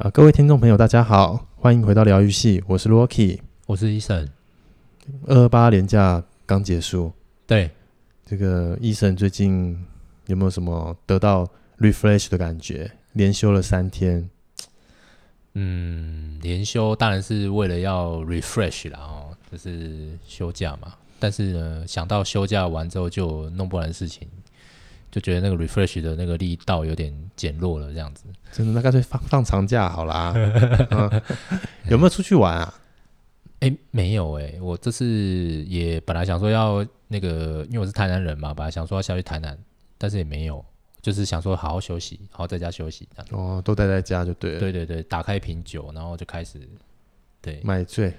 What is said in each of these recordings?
啊，各位听众朋友，大家好，欢迎回到疗愈系，我是 Rocky，我是 Eason。二二八连假刚结束，对，这个 Eason 最近有没有什么得到 refresh 的感觉？连休了三天，嗯，连休当然是为了要 refresh 啦，哦，就是休假嘛。但是呢，想到休假完之后就弄不完的事情。就觉得那个 refresh 的那个力道有点减弱了，这样子。真的，那干脆放放长假好啦。嗯、有没有出去玩啊？哎、欸，没有哎、欸，我这次也本来想说要那个，因为我是台南人嘛，本来想说要下去台南，但是也没有，就是想说好好休息，好好在家休息这样。哦，都待在家就对了。对对对，打开一瓶酒，然后就开始对买醉，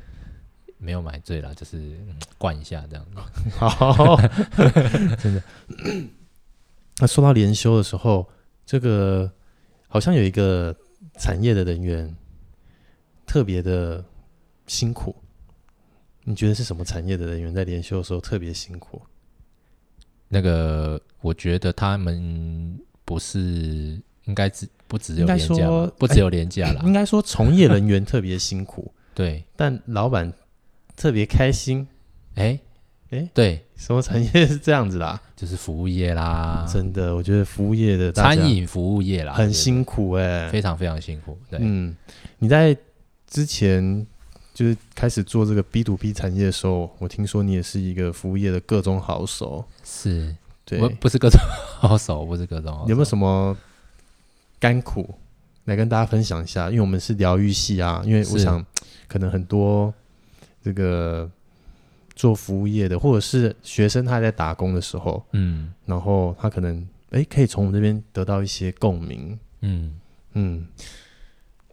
没有买醉啦，就是、嗯、灌一下这样子。好，真的。那说到连休的时候，这个好像有一个产业的人员特别的辛苦。你觉得是什么产业的人员在连休的时候特别辛苦？那个，我觉得他们不是应该只不只有连假，不只有连假了。应该说从业人员特别辛苦，对，但老板特别开心。哎。哎，诶？对，什么产业是这样子啦？就是服务业啦，真的，我觉得服务业的餐饮服务业啦，很辛苦哎、欸，非常非常辛苦。对，嗯，你在之前就是开始做这个 B to B 产业的时候，我听说你也是一个服务业的各种好手，是，对，不不是各种好手，不是各种好手，有没有什么甘苦？来跟大家分享一下？因为我们是疗愈系啊，因为我想可能很多这个。做服务业的，或者是学生，他在打工的时候，嗯，然后他可能哎、欸，可以从我们这边得到一些共鸣，嗯嗯，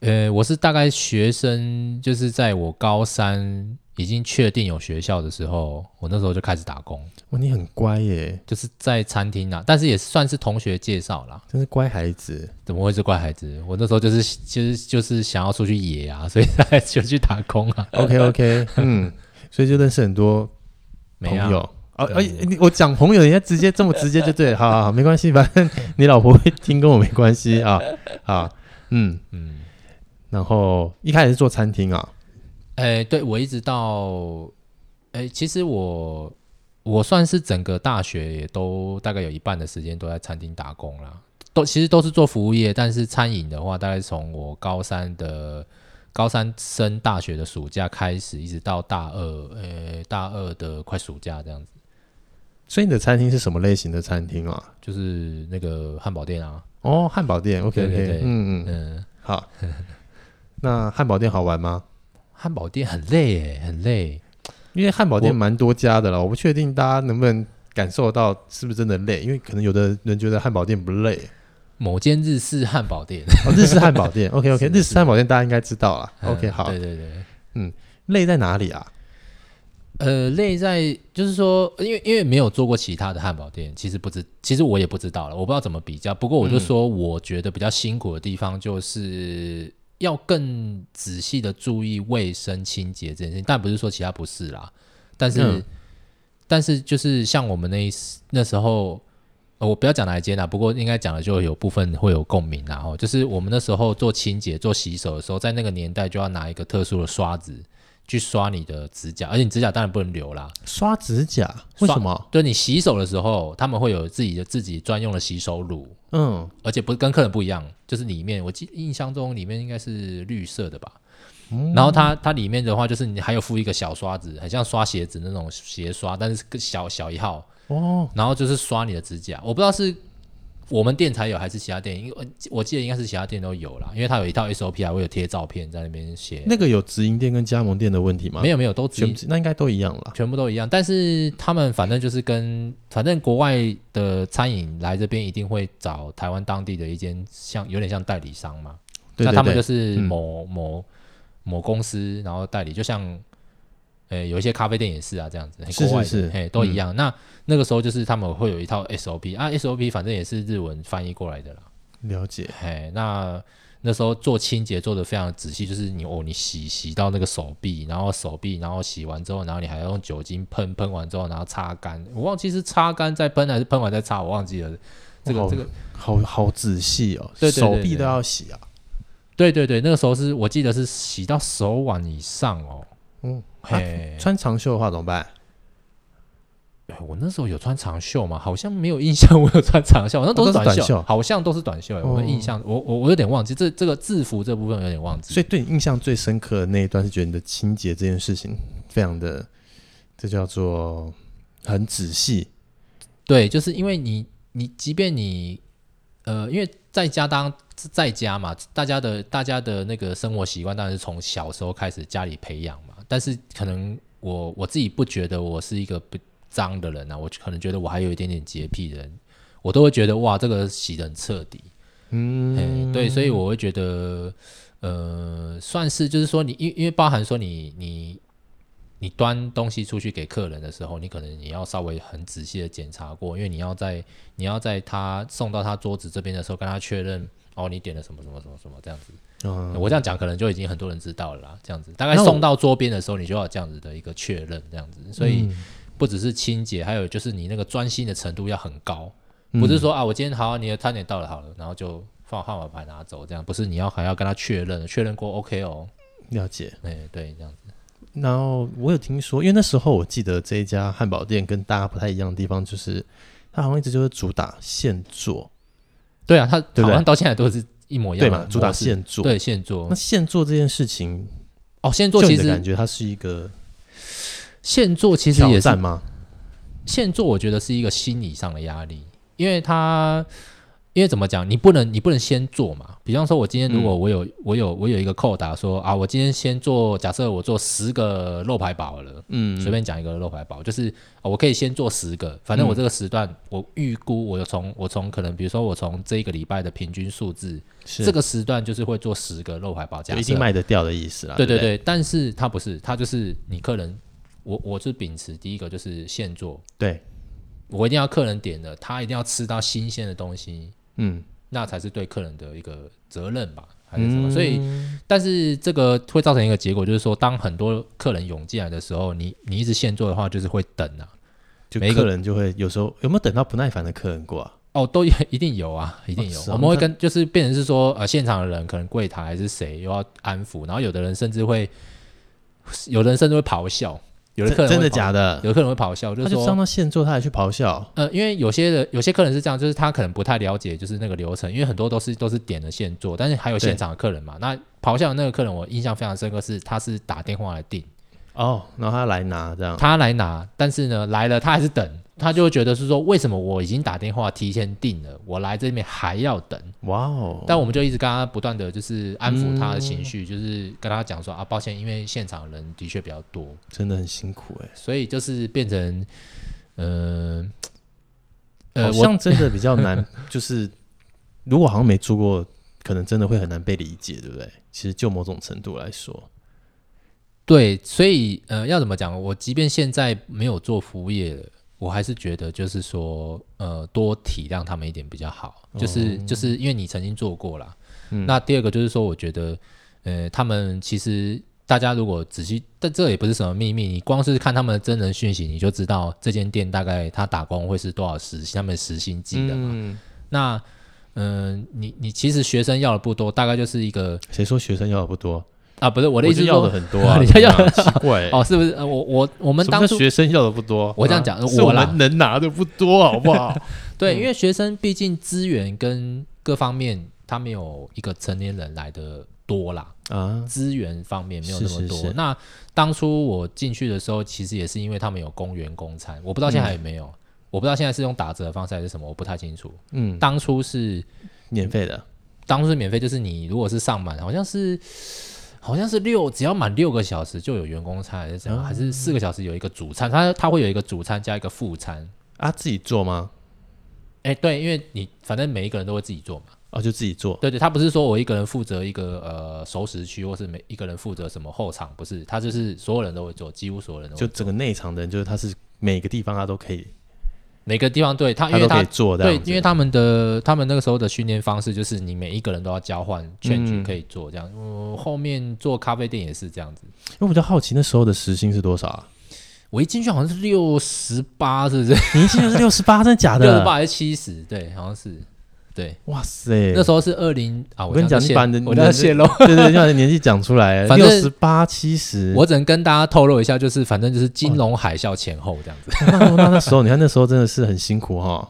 呃，我是大概学生，就是在我高三已经确定有学校的时候，我那时候就开始打工。哇，你很乖耶，就是在餐厅啊，但是也算是同学介绍啦，真是乖孩子。怎么会是乖孩子？我那时候就是其实、就是、就是想要出去野啊，所以才 就去打工啊。OK OK，嗯。所以就认识很多朋友。哦，哎，我讲朋友，人家直接这么直接就对了，好好好，没关系，反正你老婆会听跟我没关系啊，好，嗯。嗯，然后一开始是做餐厅啊，哎，对，我一直到，哎，其实我我算是整个大学也都大概有一半的时间都在餐厅打工啦，都其实都是做服务业，但是餐饮的话，大概从我高三的。高三升大学的暑假开始，一直到大二，呃、欸，大二的快暑假这样子。所以你的餐厅是什么类型的餐厅啊？就是那个汉堡店啊。哦，汉堡店，OK OK，对对对，嗯嗯嗯，好。那汉堡店好玩吗？汉堡店很累诶，很累。因为汉堡店蛮多家的了，我，我不确定大家能不能感受到是不是真的累，因为可能有的人觉得汉堡店不累。某间日式汉堡店，哦，日式汉堡店，OK OK，日式汉堡店大家应该知道了，OK 好，对对对，嗯，累在哪里啊？呃，累在就是说，因为因为没有做过其他的汉堡店，其实不知，其实我也不知道了，我不知道怎么比较。不过我就说，我觉得比较辛苦的地方就是要更仔细的注意卫生清洁这件事情，但不是说其他不是啦，但是、嗯、但是就是像我们那那时候。我不要讲哪一间啦，不过应该讲的就有部分会有共鸣然后，就是我们那时候做清洁、做洗手的时候，在那个年代就要拿一个特殊的刷子去刷你的指甲，而且你指甲当然不能留啦。刷指甲？为什么？对，你洗手的时候，他们会有自己的自己专用的洗手乳，嗯，而且不是跟客人不一样，就是里面我记印象中里面应该是绿色的吧。嗯，然后它它里面的话，就是你还有附一个小刷子，很像刷鞋子那种鞋刷，但是更小小一号。哦，然后就是刷你的指甲，我不知道是我们店才有还是其他店，因为我记得应该是其他店都有啦，因为它有一套 SOP 啊，会有贴照片在那边写。那个有直营店跟加盟店的问题吗？没有没有，都直营，那应该都一样了，全部都一样。但是他们反正就是跟反正国外的餐饮来这边一定会找台湾当地的一间像有点像代理商嘛，对对对，那他们就是某、嗯、某某公司，然后代理，就像。诶，有一些咖啡店也是啊，这样子，是是是，嘿，都一样。嗯、那那个时候就是他们会有一套 SOP 啊，SOP 反正也是日文翻译过来的啦。了解。嘿，那那时候做清洁做的非常仔细，就是你哦，你洗洗到那个手臂，然后手臂，然后洗完之后，然后你还要用酒精喷，喷完之后，然后擦干。我忘记是擦干再喷还是喷完再擦，我忘记了。这个这个好好仔细哦，对对对对对，手臂都要洗啊。对对对，那个时候是我记得是洗到手腕以上哦。嗯，嘿，穿长袖的话怎么办？我那时候有穿长袖吗？好像没有印象，我有穿长袖，那都是短袖，哦、短袖好像都是短袖。哦、我的印象，我我我有点忘记这这个制服这部分有点忘记。所以对你印象最深刻的那一段是觉得你的清洁这件事情非常的，这叫做很仔细。对，就是因为你你即便你呃，因为在家当在家嘛，大家的大家的那个生活习惯当然是从小时候开始家里培养嘛。但是可能我我自己不觉得我是一个不。脏的人啊，我可能觉得我还有一点点洁癖的人，我都会觉得哇，这个洗的很彻底，嗯，对，所以我会觉得，呃，算是就是说你，因因为包含说你你你端东西出去给客人的时候，你可能你要稍微很仔细的检查过，因为你要在你要在他送到他桌子这边的时候跟他确认，哦，你点了什么什么什么什么这样子，嗯，我这样讲可能就已经很多人知道了啦，这样子，大概送到桌边的时候，你就要这样子的一个确认，这样子，所以。嗯。不只是清洁，还有就是你那个专心的程度要很高，不是说啊，我今天好，你的餐点到了好了，然后就放号码牌拿走这样，不是你要还要跟他确认，确认过 OK 哦，了解，哎对，这样子。然后我有听说，因为那时候我记得这一家汉堡店跟大家不太一样的地方，就是它好像一直就是主打现做，对啊，他好像到现在都是一模一样，对嘛，主打现做，对现做。那现做这件事情，哦，现做其实感觉它是一个。现做其实也是吗？现做我觉得是一个心理上的压力，因为他，因为怎么讲，你不能你不能先做嘛。比方说，我今天如果我有、嗯、我有我有一个扣打说啊，我今天先做，假设我做十个肉排堡了，嗯，随便讲一个肉排堡，就是我可以先做十个，反正我这个时段、嗯、我预估我从我从可能比如说我从这一个礼拜的平均数字，是这个时段就是会做十个肉排堡，这样一定卖得掉的意思啦。对对对，对对，但是他不是，他就是你客人。我我是秉持第一个就是现做，对，我一定要客人点的，他一定要吃到新鲜的东西，嗯，那才是对客人的一个责任吧，还是什么？嗯、所以，但是这个会造成一个结果，就是说，当很多客人涌进来的时候，你你一直现做的话，就是会等啊，就每一个人就会有时候有没有等到不耐烦的客人过啊？哦，都一 定有啊，一定有。哦啊、我们会跟就是变成是说，呃，现场的人可能柜台还是谁又要安抚，然后有的人甚至会，有的人甚至会咆哮。有的客人真的假的？有的客人会咆哮，就是说上到现做，他还去咆哮。呃，因为有些的有些客人是这样，就是他可能不太了解，就是那个流程，因为很多都是都是点了现做，但是还有现场的客人嘛。那咆哮的那个客人，我印象非常深刻，是他是打电话来订哦，然后他来拿这样，他来拿，但是呢来了他还是等。他就会觉得是说，为什么我已经打电话提前订了，我来这边还要等？哇哦！但我们就一直跟他不断的就是安抚他的情绪，嗯、就是跟他讲说啊，抱歉，因为现场人的确比较多，真的很辛苦哎、欸，所以就是变成，嗯、呃，好像真的比较难，就是如果好像没做过，可能真的会很难被理解，对不对？其实就某种程度来说，对，所以呃，要怎么讲？我即便现在没有做服务业了。我还是觉得，就是说，呃，多体谅他们一点比较好。就是，哦、就是因为你曾经做过了。嗯、那第二个就是说，我觉得，呃，他们其实大家如果仔细，但这也不是什么秘密。你光是看他们的真人讯息，你就知道这间店大概他打工会是多少时，他们时薪计的嘛。嗯、那，嗯、呃，你你其实学生要的不多，大概就是一个。谁说学生要的不多？啊，不是我的意思，要的很多啊，你要要奇怪 哦，是不是？我我我们当初学生要的不多，我这样讲，我们能拿的不多，好不好？对，因为学生毕竟资源跟各方面，他没有一个成年人来的多啦啊，资源方面没有那么多。那当初我进去的时候，其实也是因为他们有公员公餐，我不知道现在有没有，我不知道现在是用打折的方式还是什么，我不太清楚。嗯，当初是免费的，当初是免费，就是你如果是上满，好像是。好像是六，只要满六个小时就有员工餐，还是怎还是四个小时有一个主餐？他他会有一个主餐加一个副餐啊？自己做吗？哎、欸，对，因为你反正每一个人都会自己做嘛。哦，就自己做。对对，他不是说我一个人负责一个呃熟食区，或是每一个人负责什么后场，不是，他就是所有人都会做，几乎所有人都会做。就整个内场的人，就是他是每个地方他都可以。每个地方对他，因为他，对，因为他们的他们那个时候的训练方式就是你每一个人都要交换全局可以做这样。嗯，后面做咖啡店也是这样子。因为我比较好奇那时候的时薪是多少啊？我一进去好像是六十八，是不是？你一进去是六十八，真的假的？六十八还是七十？对，好像是。对，哇塞，那时候是二零啊，我跟你讲，你把你的我要泄露，对对，你把年纪讲出来，反正六十八七十，我只能跟大家透露一下，就是反正就是金融海啸前后这样子。那那那时候，你看那时候真的是很辛苦哈。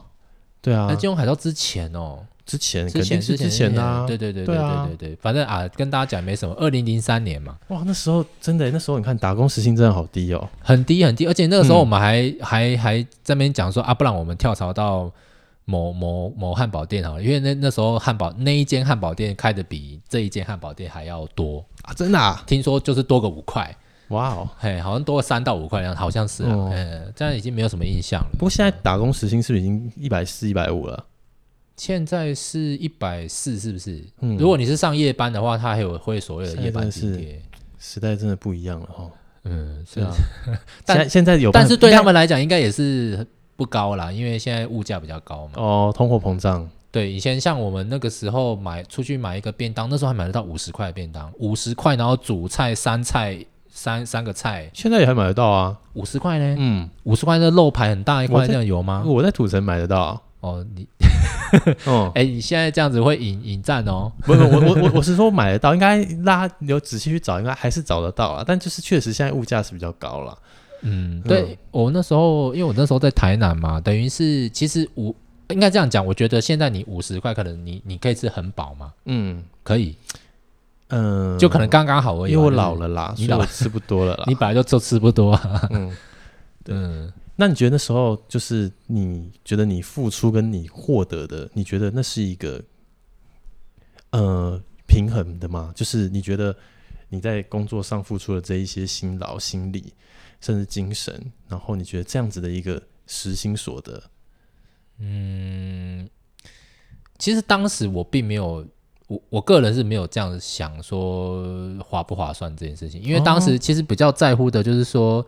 对啊，那金融海啸之前哦，之前之前是之前啊，对对对对对对对，反正啊，跟大家讲没什么。二零零三年嘛，哇，那时候真的，那时候你看打工时薪真的好低哦，很低很低，而且那个时候我们还还还在那边讲说啊，不然我们跳槽到。某某某汉堡店哈，因为那那时候汉堡那一间汉堡店开的比这一间汉堡店还要多啊，真的啊？听说就是多个五块，哇哦，嘿，好像多个三到五块这样，好像是啊，哦、嗯，这样已经没有什么印象了。不过现在打工时薪是不是已经一百四、一百五了？现在是一百四，是不是？嗯，如果你是上夜班的话，他还有会所谓的夜班津贴。时代真的不一样了哈。嗯，是啊。但，现在有，但是对他们来讲，应该也是。不高啦，因为现在物价比较高嘛。哦，通货膨胀。对，以前像我们那个时候买出去买一个便当，那时候还买得到五十块的便当，五十块，然后主菜三菜三三个菜。现在也还买得到啊，五十块呢？嗯，五十块那肉排很大一块，这样有吗？我在土城买得到啊。哦，你，哦，哎，你现在这样子会引引战哦？不是，我我我我是说买得到，应该拉有仔细去找，应该还是找得到啊。但就是确实现在物价是比较高了。嗯，对嗯我那时候，因为我那时候在台南嘛，等于是其实五应该这样讲，我觉得现在你五十块，可能你你可以吃很饱嘛。嗯，可以，嗯，就可能刚刚好而已。因为我老了啦，你老了吃不多了啦。你本来就就吃不多啊。嗯，对，那你觉得那时候就是你觉得你付出跟你获得的，你觉得那是一个呃平衡的吗？就是你觉得你在工作上付出的这一些辛劳心力。甚至精神，然后你觉得这样子的一个时薪所得，嗯，其实当时我并没有，我我个人是没有这样想说划不划算这件事情，因为当时其实比较在乎的就是说，哦、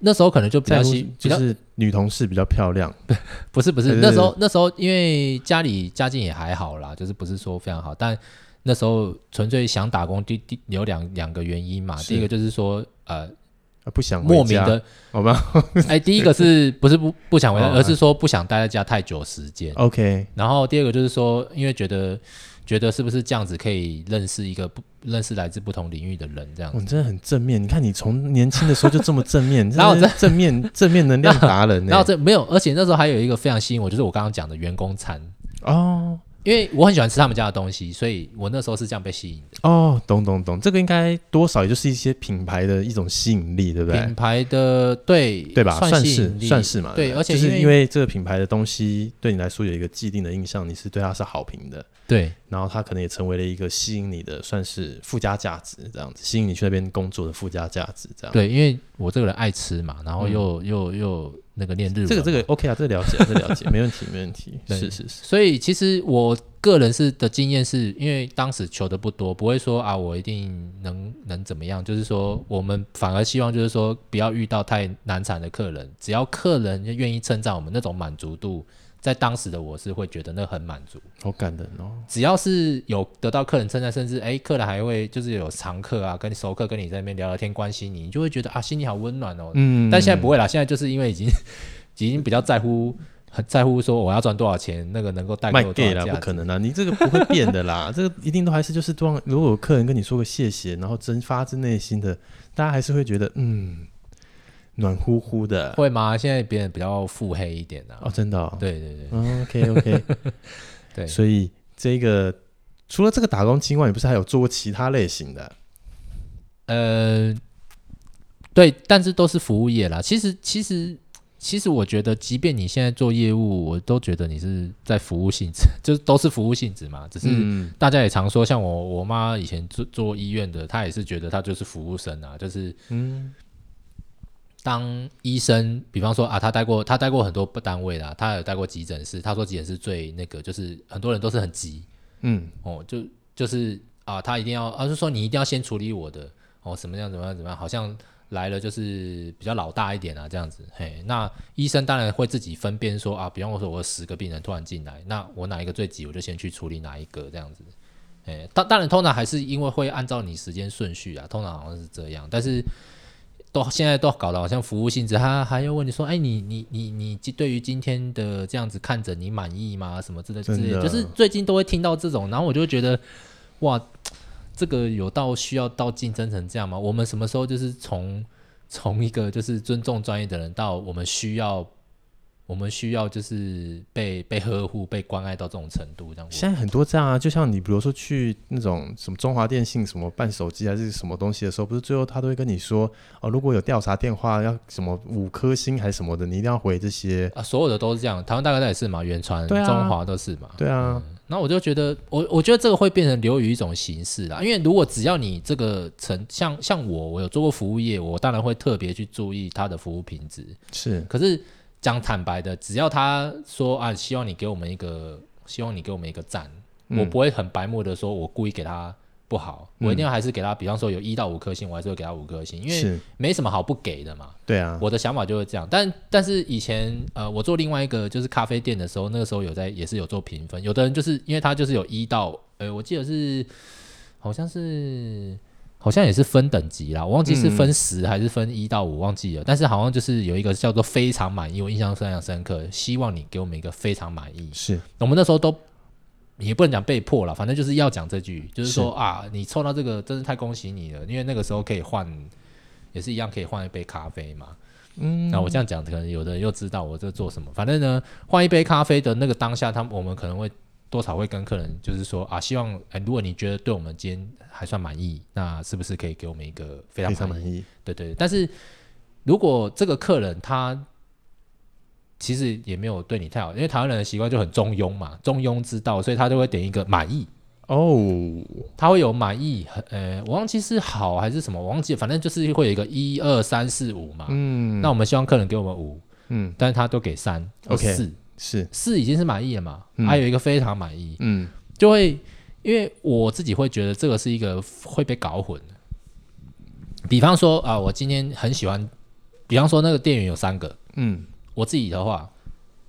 那时候可能就比较喜，就是女同事比较漂亮，不是不是，那时候那时候因为家里家境也还好啦，就是不是说非常好，但那时候纯粹想打工，第第有两两个原因嘛，第一个就是说呃。不想莫名的，好吧？哎，第一个是不是不不想回家，而是说不想待在家太久时间。OK。然后第二个就是说，因为觉得觉得是不是这样子可以认识一个不认识来自不同领域的人，这样子。你真的很正面。你看你从年轻的时候就这么正面，然后正面正面能量达人。然后这没有，而且那时候还有一个非常吸引我，就是我刚刚讲的员工餐哦。因为我很喜欢吃他们家的东西，所以我那时候是这样被吸引的。哦，懂懂懂，这个应该多少也就是一些品牌的一种吸引力，对不对？品牌的对对吧？算是算是嘛。对，而且就是因为这个品牌的东西对你来说有一个既定的印象，你是对它是好评的。对，然后它可能也成为了一个吸引你的，算是附加价值，这样子吸引你去那边工作的附加价值，这样。对，因为我这个人爱吃嘛，然后又、嗯、又又那个念日文，这个这个 OK 啊，这个了解，这个了解，没问题，没问题。是是是。所以其实我个人是的经验是，因为当时求的不多，不会说啊，我一定能能怎么样，就是说我们反而希望就是说不要遇到太难缠的客人，只要客人愿意称赞我们，那种满足度。在当时的我是会觉得那很满足，好感人哦。只要是有得到客人称赞，甚至哎，客人还会就是有常客啊，跟熟客跟你在那边聊聊天，关心你，你就会觉得啊，心里好温暖哦。嗯。但现在不会啦，现在就是因为已经已经比较在乎，很在乎说我要赚多少钱，那个能够带给我多少价。不可能啊，你这个不会变的啦，这个一定都还是就是当如果有客人跟你说个谢谢，然后真发自内心的，大家还是会觉得嗯。暖乎乎的，会吗？现在别人比较腹黑一点啊哦，真的、哦，对对对、哦、，OK OK，对，所以这个除了这个打工经外，你不是还有做过其他类型的？呃，对，但是都是服务业啦。其实其实其实，我觉得，即便你现在做业务，我都觉得你是在服务性质，就是都是服务性质嘛。只是大家也常说，像我我妈以前做做医院的，她也是觉得她就是服务生啊，就是嗯。当医生，比方说啊，他待过，他待过很多单位啦，他有待过急诊室。他说急诊室最那个，就是很多人都是很急，嗯，哦，就就是啊，他一定要，而、啊、是说你一定要先处理我的，哦，什么样怎么样怎么样，好像来了就是比较老大一点啊，这样子。嘿，那医生当然会自己分辨说啊，比方说我有十个病人突然进来，那我哪一个最急，我就先去处理哪一个这样子。诶，当当然通常还是因为会按照你时间顺序啊，通常好像是这样，但是。都现在都搞得好像服务性质，他还要问你说，哎，你你你你对于今天的这样子看着，你满意吗？什么之类之类，就是最近都会听到这种，然后我就觉得，哇，这个有到需要到竞争成这样吗？我们什么时候就是从从一个就是尊重专业的人到我们需要。我们需要就是被被呵护、被关爱到这种程度，这样。现在很多这样啊，就像你比如说去那种什么中华电信什么办手机还是什么东西的时候，不是最后他都会跟你说哦，如果有调查电话要什么五颗星还是什么的，你一定要回这些啊。所有的都是这样，台湾大概也是嘛，远传、啊、中华都是嘛。对啊。那、嗯、我就觉得，我我觉得这个会变成流于一种形式啦，因为如果只要你这个成像像我，我有做过服务业，我当然会特别去注意它的服务品质。是，可是。讲坦白的，只要他说啊，希望你给我们一个，希望你给我们一个赞，嗯、我不会很白目的说，我故意给他不好，嗯、我一定要还是给他，比方说有一到五颗星，我还是会给他五颗星，因为没什么好不给的嘛。对啊，我的想法就是这样。但但是以前呃，我做另外一个就是咖啡店的时候，那个时候有在也是有做评分，有的人就是因为他就是有一到，呃，我记得是好像是。好像也是分等级啦，我忘记是分十还是分一到五，忘记了。嗯、但是好像就是有一个叫做非常满意，我印象非常深刻。希望你给我们一个非常满意。是我们那时候都也不能讲被迫了，反正就是要讲这句，就是说是啊，你抽到这个真是太恭喜你了，因为那个时候可以换，也是一样可以换一杯咖啡嘛。嗯，那我这样讲，可能有的人又知道我在做什么。反正呢，换一杯咖啡的那个当下，他们我们可能会。多少会跟客人就是说啊，希望哎，如果你觉得对我们今天还算满意，那是不是可以给我们一个非常满意？对对。但是如果这个客人他其实也没有对你太好，因为台湾人的习惯就很中庸嘛，中庸之道，所以他就会点一个满意哦，他会有满意，呃，我忘记是好还是什么，我忘记，反正就是会有一个一二三四五嘛。嗯。那我们希望客人给我们五，嗯，但是他都给三，OK，四。是。四已经是满意了嘛？嗯、还有一个非常满意，嗯，就会因为我自己会觉得这个是一个会被搞混的。比方说啊，我今天很喜欢，比方说那个店员有三个，嗯，我自己的话，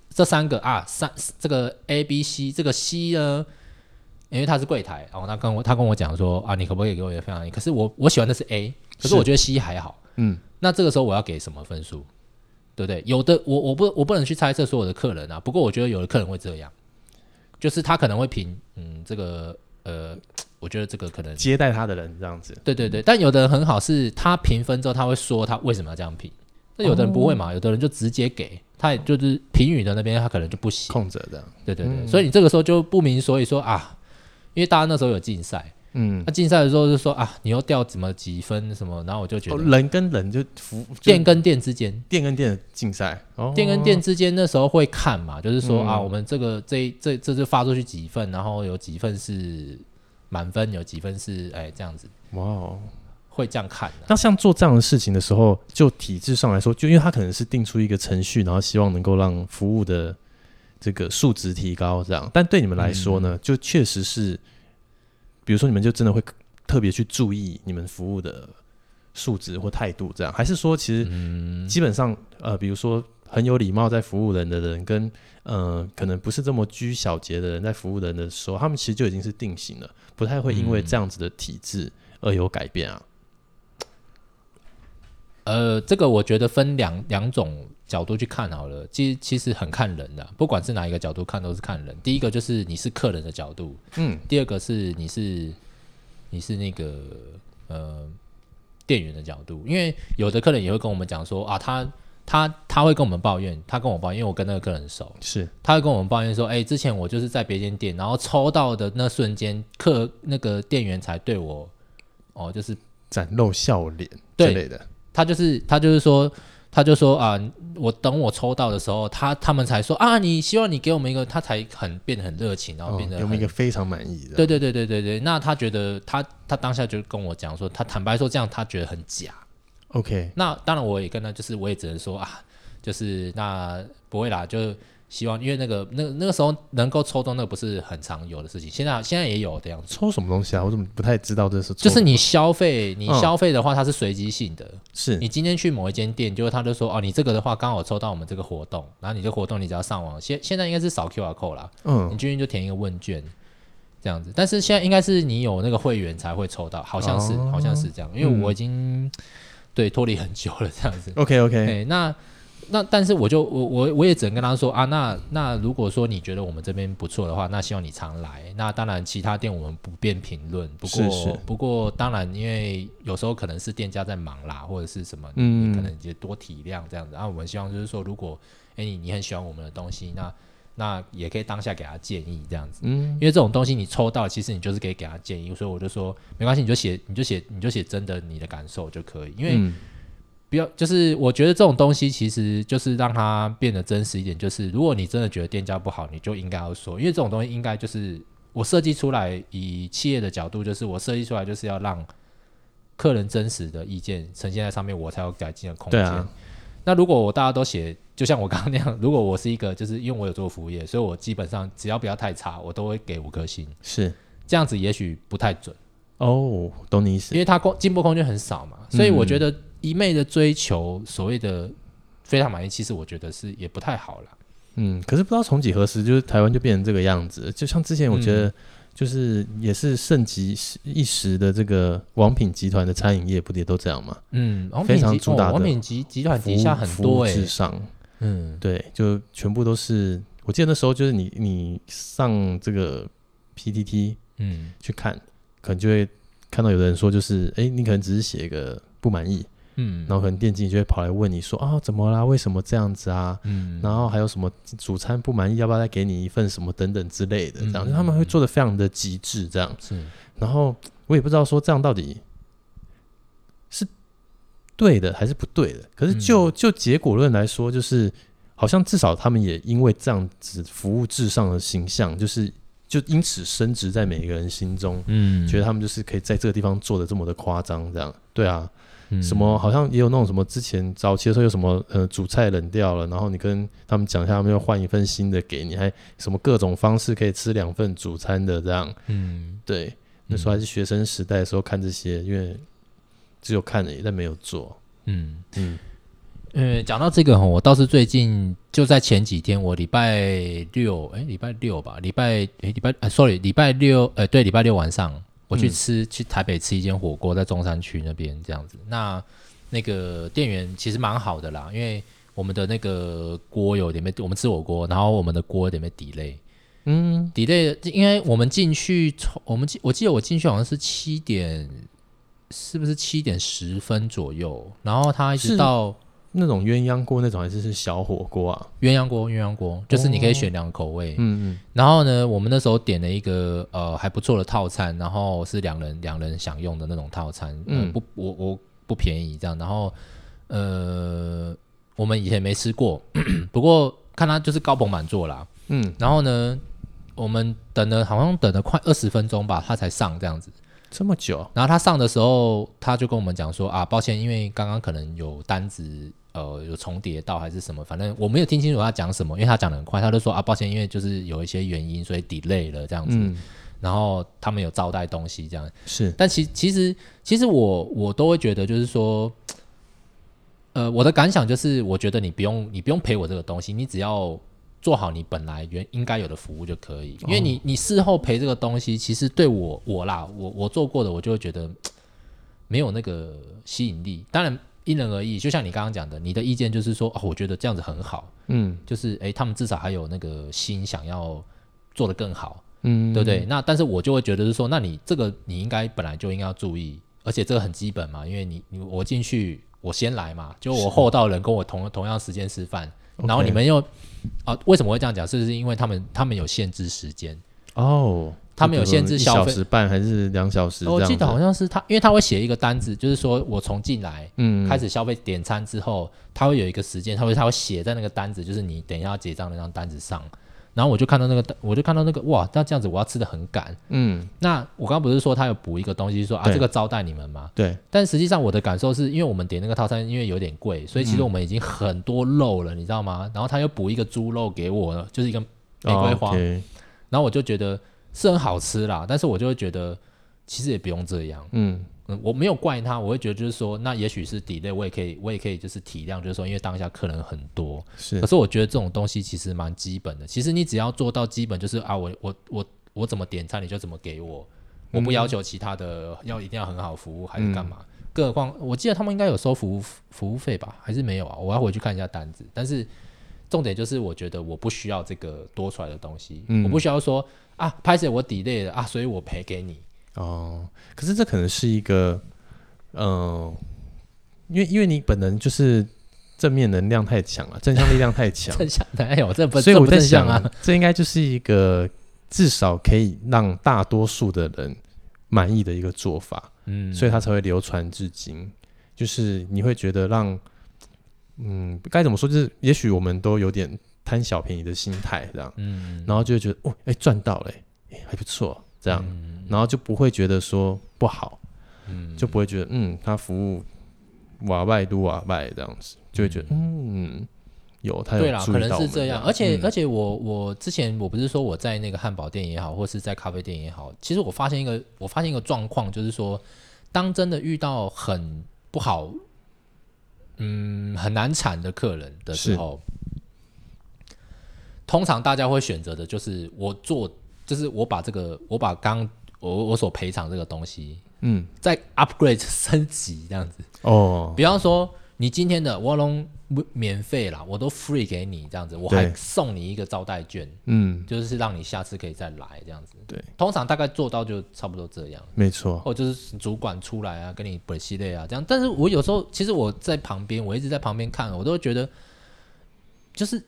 这三个啊，三这个 A、B、C，这个 C 呢，因为他是柜台，然后他跟我他跟我讲说啊，你可不可以给我一个非常？可是我我喜欢的是 A，可是。我觉得 C 还好，嗯，那这个时候我要给什么分数？对不对？有的我我不我不能去猜测所有的客人啊。不过我觉得有的客人会这样，就是他可能会评嗯这个呃，我觉得这个可能接待他的人这样子。对对对，但有的人很好，是他评分之后他会说他为什么要这样评。那有的人不会嘛，哦、有的人就直接给他，也就是评语的那边他可能就不行空着的。对对对，嗯、所以你这个时候就不明所以说啊，因为大家那时候有竞赛。嗯，那竞赛的时候就说啊，你又掉怎么几分什么，然后我就觉得人跟人就服店跟店之间，店跟店的竞赛，哦。店跟店之间那时候会看嘛，就是说啊，我们这个这这这就发出去几份，然后有几份是满分，有几分是哎这样子，哇哦，会这样看。那像做这样的事情的时候，就体制上来说，就因为他可能是定出一个程序，然后希望能够让服务的这个数值提高，这样，但对你们来说呢，就确实是。比如说，你们就真的会特别去注意你们服务的素质或态度，这样？还是说，其实基本上，呃，比如说很有礼貌在服务人的人，跟呃，可能不是这么拘小节的人在服务人的时候，他们其实就已经是定型了，不太会因为这样子的体制而有改变啊。呃，这个我觉得分两两种角度去看好了，其实其实很看人的，不管是哪一个角度看都是看人。第一个就是你是客人的角度，嗯，第二个是你是你是那个呃店员的角度，因为有的客人也会跟我们讲说啊，他他他会跟我们抱怨，他跟我抱怨，因为我跟那个客人熟，是他会跟我们抱怨说，哎、欸，之前我就是在别间店，然后抽到的那瞬间，客那个店员才对我哦，就是展露笑脸之类的。他就是他就是说，他就说啊，我等我抽到的时候，他他们才说啊，你希望你给我们一个，他才很变得很热情，然后变得给我们一个非常满意的。对对对对对对，那他觉得他他当下就跟我讲说，他坦白说这样他觉得很假。OK，那当然我也跟他就是我也只能说啊，就是那不会啦，就。希望，因为那个、那个、那个时候能够抽中，那个不是很常有的事情。现在现在也有这样子。抽什么东西啊？我怎么不太知道这是？就是你消费，你消费的话，它是随机性的。是、嗯、你今天去某一间店，就是他就说哦，你这个的话刚好抽到我们这个活动，然后你这个活动你只要上网，现现在应该是扫 QR code 啦。嗯，你进去就填一个问卷，这样子。但是现在应该是你有那个会员才会抽到，好像是、哦、好像是这样。因为我已经对，脱离很久了这样子。OK OK，欸、那那但是我就我我我也只能跟他说啊，那那如果说你觉得我们这边不错的话，那希望你常来。那当然，其他店我们不便评论。不过不过当然，因为有时候可能是店家在忙啦，或者是什么，嗯，你可能也多体谅这样子。啊、我们希望就是说，如果哎、欸、你你很喜欢我们的东西，那那也可以当下给他建议这样子。嗯，因为这种东西你抽到，其实你就是可以给他建议。所以我就说没关系，你就写你就写你就写真的你的感受就可以，因为。嗯不要，就是我觉得这种东西其实就是让它变得真实一点。就是如果你真的觉得店家不好，你就应该要说，因为这种东西应该就是我设计出来，以企业的角度，就是我设计出来就是要让客人真实的意见呈现在上面，我才有改进的空间。啊、那如果我大家都写，就像我刚刚那样，如果我是一个，就是因为我有做服务业，所以我基本上只要不要太差，我都会给五颗星。是这样子，也许不太准哦，懂你意思，因为它空进步空间很少嘛，所以我觉得、嗯。一昧的追求所谓的非常满意，其实我觉得是也不太好了。嗯，可是不知道从几何时，就是台湾就变成这个样子。就像之前，我觉得就是也是盛极一时的这个王品集团的餐饮业，不也都这样吗？嗯，王非常主打的王品集集团底下很多哎、欸，至上。嗯，对，就全部都是。我记得那时候就是你你上这个 PTT 嗯去看，可能就会看到有的人说，就是哎、欸，你可能只是写一个不满意。嗯，然后可能店经理就会跑来问你说啊，怎么啦？为什么这样子啊？嗯，然后还有什么主餐不满意，要不要再给你一份什么等等之类的，这样、他们会做的非常的极致，这样是。然后我也不知道说这样到底是对的还是不对的。可是就、嗯、就结果论来说，就是好像至少他们也因为这样子服务至上的形象，就是就因此升值在每一个人心中。嗯，觉得他们就是可以在这个地方做的这么的夸张，这样对啊。什么好像也有那种什么之前早期的时候有什么呃主菜冷掉了，然后你跟他们讲一下，他们要换一份新的给你，还什么各种方式可以吃两份主餐的这样。嗯，对，那时候还是学生时代的时候看这些，因为只有看了，但没有做。嗯嗯，呃，讲到这个哈，我倒是最近就在前几天，我礼拜六哎，礼拜六吧，礼拜哎礼拜哎，sorry，礼拜六哎对，礼拜六晚上。我去吃、嗯、去台北吃一间火锅，在中山区那边这样子。那那个店员其实蛮好的啦，因为我们的那个锅有点被我们吃火锅，然后我们的锅有点被 delay。嗯，delay，因为我们进去从我们我记得我进去好像是七点，是不是七点十分左右？然后他一直到。那种鸳鸯锅那种还是是小火锅啊？鸳鸯锅，鸳鸯锅就是你可以选两个口味。嗯嗯。然后呢，我们那时候点了一个呃还不错的套餐，然后是两人两人享用的那种套餐。嗯。呃、不，我我不便宜这样。然后呃，我们以前没吃过，不过看他就是高朋满座啦。嗯。然后呢，我们等了好像等了快二十分钟吧，他才上这样子。这么久？然后他上的时候，他就跟我们讲说啊，抱歉，因为刚刚可能有单子。呃，有重叠到还是什么？反正我没有听清楚他讲什么，因为他讲的很快，他就说啊，抱歉，因为就是有一些原因，所以 delay 了这样子。嗯、然后他们有招待东西这样。是，但其其实其实我我都会觉得，就是说，呃，我的感想就是，我觉得你不用你不用赔我这个东西，你只要做好你本来原应该有的服务就可以。因为你你事后赔这个东西，其实对我我啦，我我做过的，我就会觉得没有那个吸引力。当然。因人而异，就像你刚刚讲的，你的意见就是说，哦，我觉得这样子很好，嗯，就是诶，他们至少还有那个心想要做得更好，嗯，对不对？那但是我就会觉得是说，那你这个你应该本来就应该要注意，而且这个很基本嘛，因为你你我进去我先来嘛，就我后到人跟我同同样时间吃饭，然后你们又啊，为什么会这样讲？是不是因为他们他们有限制时间？哦。他们有限制消费，小时半还是两小时？我记得好像是他，因为他会写一个单子，就是说我从进来，嗯，开始消费点餐之后，他会有一个时间，他会他会写在那个单子，就是你等一下要结账那张单子上。然后我就看到那个，我就看到那个，哇，那这样子我要吃的很赶，嗯。那我刚刚不是说他有补一个东西，说啊这个招待你们吗？对。但实际上我的感受是因为我们点那个套餐，因为有点贵，所以其实我们已经很多肉了，你知道吗？然后他又补一个猪肉给我，就是一个玫瑰花，然后我就觉得。是很好吃啦，但是我就会觉得，其实也不用这样。嗯嗯，我没有怪他，我会觉得就是说，那也许是 delay，我也可以，我也可以就是体谅，就是说，因为当下客人很多。是。可是我觉得这种东西其实蛮基本的。其实你只要做到基本，就是啊，我我我我怎么点餐你就怎么给我，我不要求其他的要一定要很好服务还是干嘛。嗯、更何况我记得他们应该有收服务服务费吧？还是没有啊？我要回去看一下单子。但是重点就是，我觉得我不需要这个多出来的东西，嗯、我不需要说啊，拍摄我 delay 了啊，所以我赔给你。哦，可是这可能是一个，嗯、呃，因为因为你本人就是正面能量太强了，正向力量太强，正向哎呦，这不所以我在想啊，这应该就是一个至少可以让大多数的人满意的一个做法，嗯，所以他才会流传至今。就是你会觉得让，嗯，该怎么说？就是也许我们都有点贪小便宜的心态，这样，嗯，然后就会觉得哦，哎，赚到了，哎，还不错，这样。嗯。然后就不会觉得说不好，嗯，就不会觉得嗯，他服务瓦拜都瓦拜这样子，就会觉得嗯，有他有对啦，可能是这样。而且、嗯、而且我我之前我不是说我在那个汉堡店也好，或是在咖啡店也好，其实我发现一个我发现一个状况，就是说，当真的遇到很不好，嗯，很难缠的客人的时候，通常大家会选择的就是我做，就是我把这个我把刚。我我所赔偿这个东西，嗯，再 upgrade 升级这样子哦。比方说，你今天的卧龙免费啦，我都 free 给你这样子，我还送你一个招待券，嗯，就是让你下次可以再来这样子。对，通常大概做到就差不多这样，没错。或就是主管出来啊，跟你本系列啊这样。但是我有时候其实我在旁边，我一直在旁边看，我都觉得就是。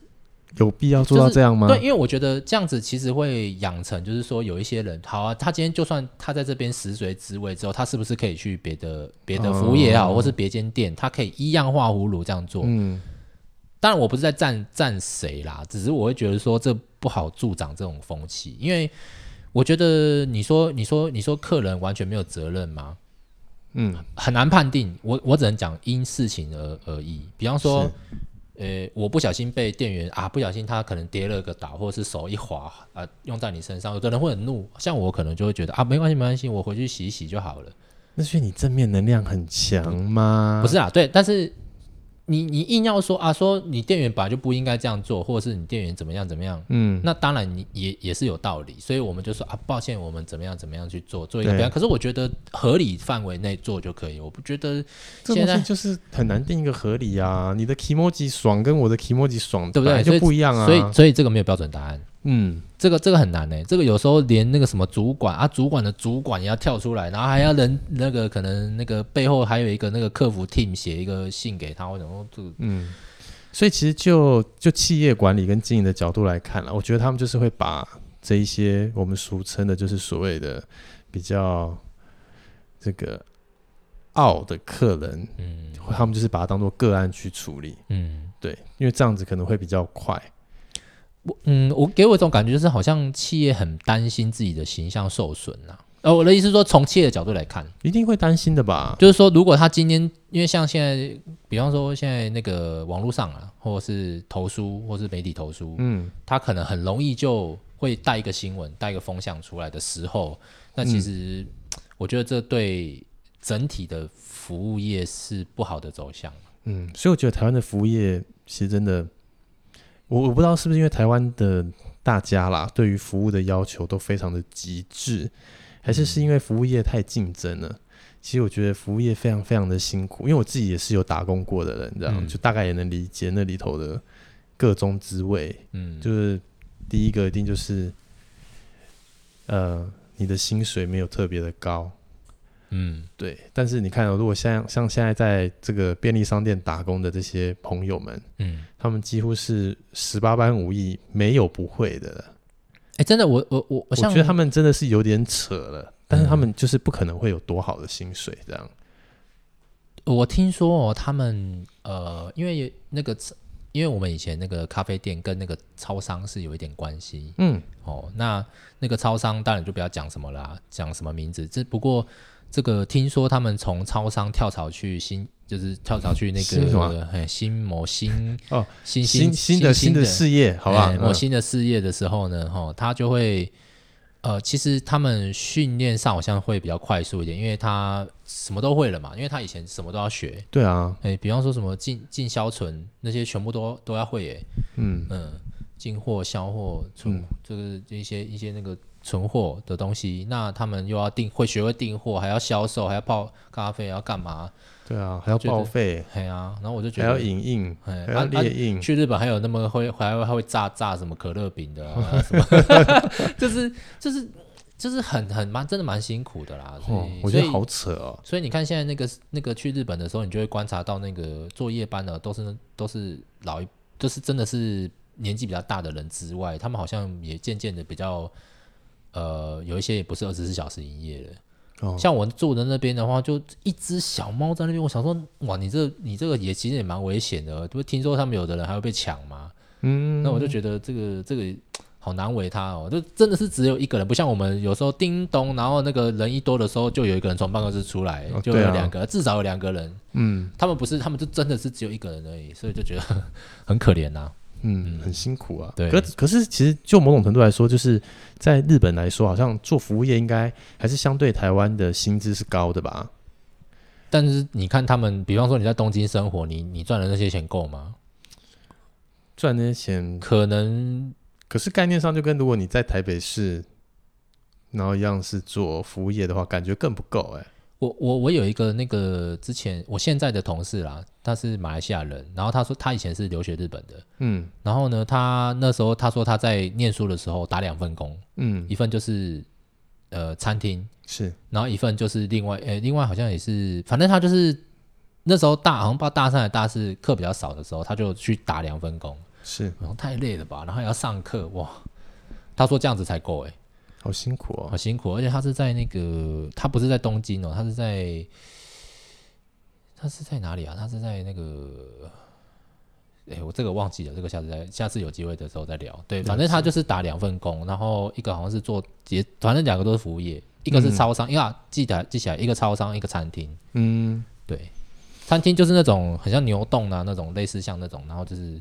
有必要做到这样吗？就是、对，因为我觉得这样子其实会养成，就是说有一些人，好啊，他今天就算他在这边食髓知味之后，他是不是可以去别的别的服务业也好，哦、或是别间店，他可以一样画葫芦这样做？嗯，当然我不是在赞赞谁啦，只是我会觉得说这不好助长这种风气，因为我觉得你说你说你说客人完全没有责任吗？嗯，很难判定，我我只能讲因事情而而异，比方说。呃、欸，我不小心被店员啊，不小心他可能跌了个倒，或者是手一滑啊，用在你身上，有的人会很怒，像我可能就会觉得啊，没关系，没关系，我回去洗一洗就好了。那所以你正面能量很强吗？不是啊，对，但是。你你硬要说啊，说你店员本来就不应该这样做，或者是你店员怎么样怎么样，嗯，那当然你也也是有道理，所以我们就说啊，抱歉，我们怎么样怎么样去做做一个表演。可是我觉得合理范围内做就可以，我不觉得现在就是很难定一个合理啊。你的 kimoji 爽跟我的 kimoji 爽，对不对？就不一样啊。所以，所以这个没有标准答案。嗯，这个这个很难呢、欸。这个有时候连那个什么主管啊，主管的主管也要跳出来，然后还要人那个可能那个背后还有一个那个客服 team 写一个信给他，或者说这个嗯，所以其实就就企业管理跟经营的角度来看了，我觉得他们就是会把这一些我们俗称的，就是所谓的比较这个傲的客人，嗯，他们就是把它当做个案去处理，嗯，对，因为这样子可能会比较快。我嗯，我给我一种感觉就是，好像企业很担心自己的形象受损呐。呃，我的意思是说，从企业的角度来看，一定会担心的吧？就是说，如果他今天，因为像现在，比方说现在那个网络上啊，或者是投书，或是媒体投书，嗯，他可能很容易就会带一个新闻，带一个风向出来的时候，那其实我觉得这对整体的服务业是不好的走向。嗯，所以我觉得台湾的服务业其实真的。我我不知道是不是因为台湾的大家啦，对于服务的要求都非常的极致，还是是因为服务业太竞争了？其实我觉得服务业非常非常的辛苦，因为我自己也是有打工过的人，这样就大概也能理解那里头的各中滋味。嗯，就是第一个一定就是，呃，你的薪水没有特别的高。嗯，对。但是你看，如果像像现在在这个便利商店打工的这些朋友们，嗯，他们几乎是十八般武艺没有不会的。哎、欸，真的，我我我我觉得他们真的是有点扯了。但是他们就是不可能会有多好的薪水这样。嗯、我听说哦，他们呃，因为那个，因为我们以前那个咖啡店跟那个超商是有一点关系。嗯，哦，那那个超商当然就不要讲什么啦，讲什么名字。这不过。这个听说他们从超商跳槽去新，就是跳槽去那个哎新某新哦新新新的新的事业，好吧？某新的事业的时候呢，哈，他就会呃，其实他们训练上好像会比较快速一点，因为他什么都会了嘛，因为他以前什么都要学。对啊，哎，比方说什么进进销存那些全部都都要会耶。嗯嗯，进货销货出就是一些一些那个。存货的东西，那他们又要订，会学会订货，还要销售，还要泡咖啡，要干嘛？对啊，还要报废，对啊，然后我就觉得还要影印，还要列印、啊啊。去日本还有那么会还会还会炸炸什么可乐饼的、啊，什么就是就是就是很很蛮真的蛮辛苦的啦。所以、哦、我觉得好扯哦。所以你看现在那个那个去日本的时候，你就会观察到那个做夜班的都是都是老一，就是真的是年纪比较大的人之外，他们好像也渐渐的比较呃有一些也不是二十四小时营业的。像我住的那边的话，就一只小猫在那边。我想说，哇，你这你这个也其实也蛮危险的。不是听说他们有的人还会被抢吗？嗯，那我就觉得这个这个好难为他哦。就真的是只有一个人，不像我们有时候叮咚，然后那个人一多的时候，就有一个人从办公室出来，就有两个，至少有两个人。嗯，他们不是，他们就真的是只有一个人而已，所以就觉得 很可怜呐。嗯，很辛苦啊。对，可可是其实就某种程度来说，就是在日本来说，好像做服务业应该还是相对台湾的薪资是高的吧？但是你看他们，比方说你在东京生活，你你赚的那些钱够吗？赚那些钱可能，可是概念上就跟如果你在台北市，然后一样是做服务业的话，感觉更不够哎、欸。我我我有一个那个之前我现在的同事啦，他是马来西亚人，然后他说他以前是留学日本的，嗯，然后呢，他那时候他说他在念书的时候打两份工，嗯，一份就是呃餐厅是，然后一份就是另外，呃，另外好像也是，反正他就是那时候大好像不知道大三还大四课比较少的时候，他就去打两份工，是，然后太累了吧，然后还要上课，哇，他说这样子才够诶。好辛苦哦，好辛苦，而且他是在那个，他不是在东京哦，他是在，他是在哪里啊？他是在那个，哎，我这个忘记了，这个下次再，下次有机会的时候再聊。对，反正他就是打两份工，然后一个好像是做结，反正两个都是服务业，一个是超商，因为、嗯、记得记起来，一个超商，一个餐厅。嗯，对，餐厅就是那种很像牛洞啊，那种类似像那种，然后就是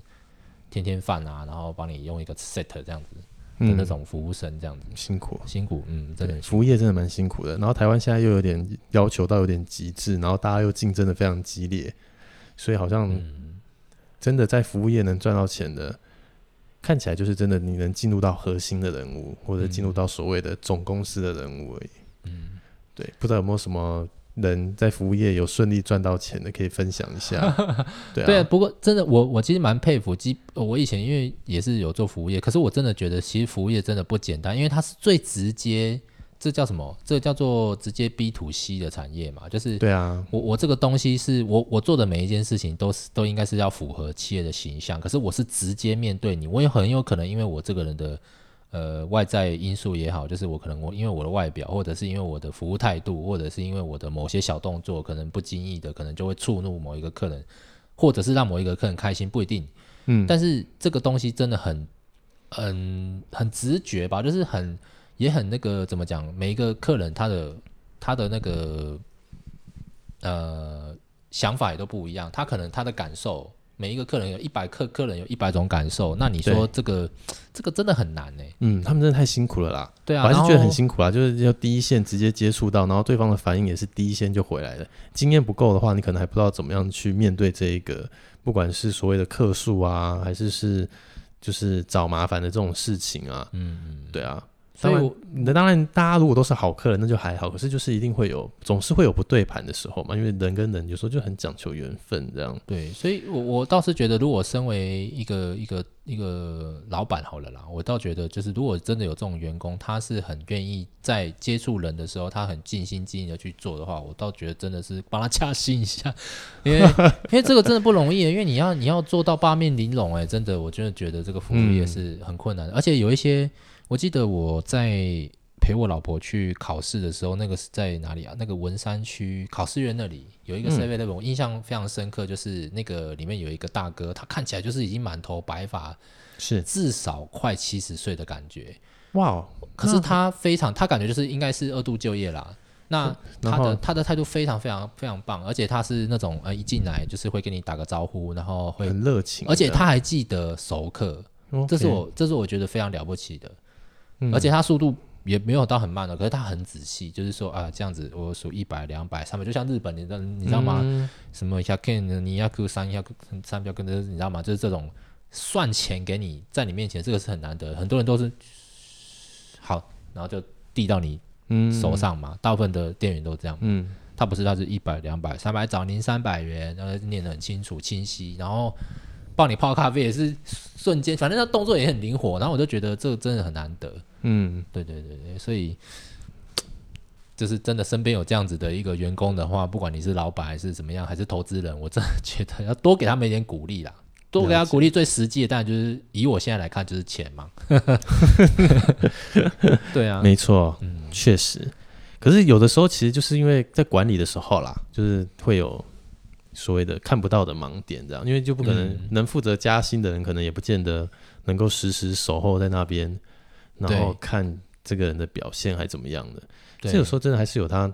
天天饭啊，然后帮你用一个 set 这样子。的那种服务生这样子、嗯、辛苦辛苦，嗯，真的服务业真的蛮辛苦的。然后台湾现在又有点要求到有点极致，然后大家又竞争的非常激烈，所以好像真的在服务业能赚到钱的，看起来就是真的你能进入到核心的人物，或者进入到所谓的总公司的人物而已。嗯，对，不知道有没有什么。人在服务业有顺利赚到钱的，可以分享一下。对啊，对啊，不过真的，我我其实蛮佩服。基我以前因为也是有做服务业，可是我真的觉得，其实服务业真的不简单，因为它是最直接，这叫什么？这叫做直接 B to C 的产业嘛。就是对啊，我我这个东西是我我做的每一件事情都是都应该是要符合企业的形象，可是我是直接面对你，我也很有可能因为我这个人的。呃，外在因素也好，就是我可能我因为我的外表，或者是因为我的服务态度，或者是因为我的某些小动作，可能不经意的，可能就会触怒某一个客人，或者是让某一个客人开心，不一定。嗯，但是这个东西真的很，很很直觉吧，就是很也很那个怎么讲，每一个客人他的他的那个呃想法也都不一样，他可能他的感受。每一个客人有一百客客人有一百种感受，那你说这个这个真的很难呢？嗯，他们真的太辛苦了啦。对啊，我还是觉得很辛苦啊，就是要第一线直接接触到，然后对方的反应也是第一线就回来了。经验不够的话，你可能还不知道怎么样去面对这一个，不管是所谓的客诉啊，还是是就是找麻烦的这种事情啊。嗯嗯，对啊。所以，那当然，大家如果都是好客人，那就还好。可是，就是一定会有，总是会有不对盘的时候嘛。因为人跟人有时候就很讲求缘分，这样。对，所以我我倒是觉得，如果身为一个一个一个老板好了啦，我倒觉得，就是如果真的有这种员工，他是很愿意在接触人的时候，他很尽心尽力的去做的话，我倒觉得真的是帮他加薪一下，因为因为这个真的不容易，因为你要你要做到八面玲珑，哎，真的，我真的觉得这个服务业是很困难的，嗯、而且有一些。我记得我在陪我老婆去考试的时候，那个是在哪里啊？那个文山区考试院那里有一个 7-Eleven，我印象非常深刻，就是那个里面有一个大哥，他看起来就是已经满头白发，是至少快七十岁的感觉。哇！可是他非常，他感觉就是应该是二度就业啦。那他的他的态度非常非常非常棒，而且他是那种呃一进来就是会跟你打个招呼，然后会很热情，而且他还记得熟客，这是我这是我觉得非常了不起的。而且他速度也没有到很慢的，可是他很仔细，就是说啊，这样子我数一百、两百、三百，就像日本，你知道你知道吗？嗯、什么一下 Ken 你要扣三，要三票跟着，你知道吗？就是这种算钱给你，在你面前，这个是很难得，很多人都是好然后就递到你手上嘛。嗯、大部分的店员都这样。嗯，他不是，他是一百、两百、三百，找您三百元，然后念得很清楚、清晰，然后帮你泡咖啡也是瞬间，反正他动作也很灵活。然后我就觉得这个真的很难得。嗯，对对对对，所以就是真的身边有这样子的一个员工的话，不管你是老板还是怎么样，还是投资人，我真的觉得要多给他们一点鼓励啦。多给他鼓励，最实际的当然就是以我现在来看，就是钱嘛。对啊，没错，嗯，确实。可是有的时候，其实就是因为在管理的时候啦，就是会有所谓的看不到的盲点，这样，因为就不可能能负责加薪的人，可能也不见得能够时时守候在那边，然后看这个人的表现还怎么样的。这有时候真的还是有他。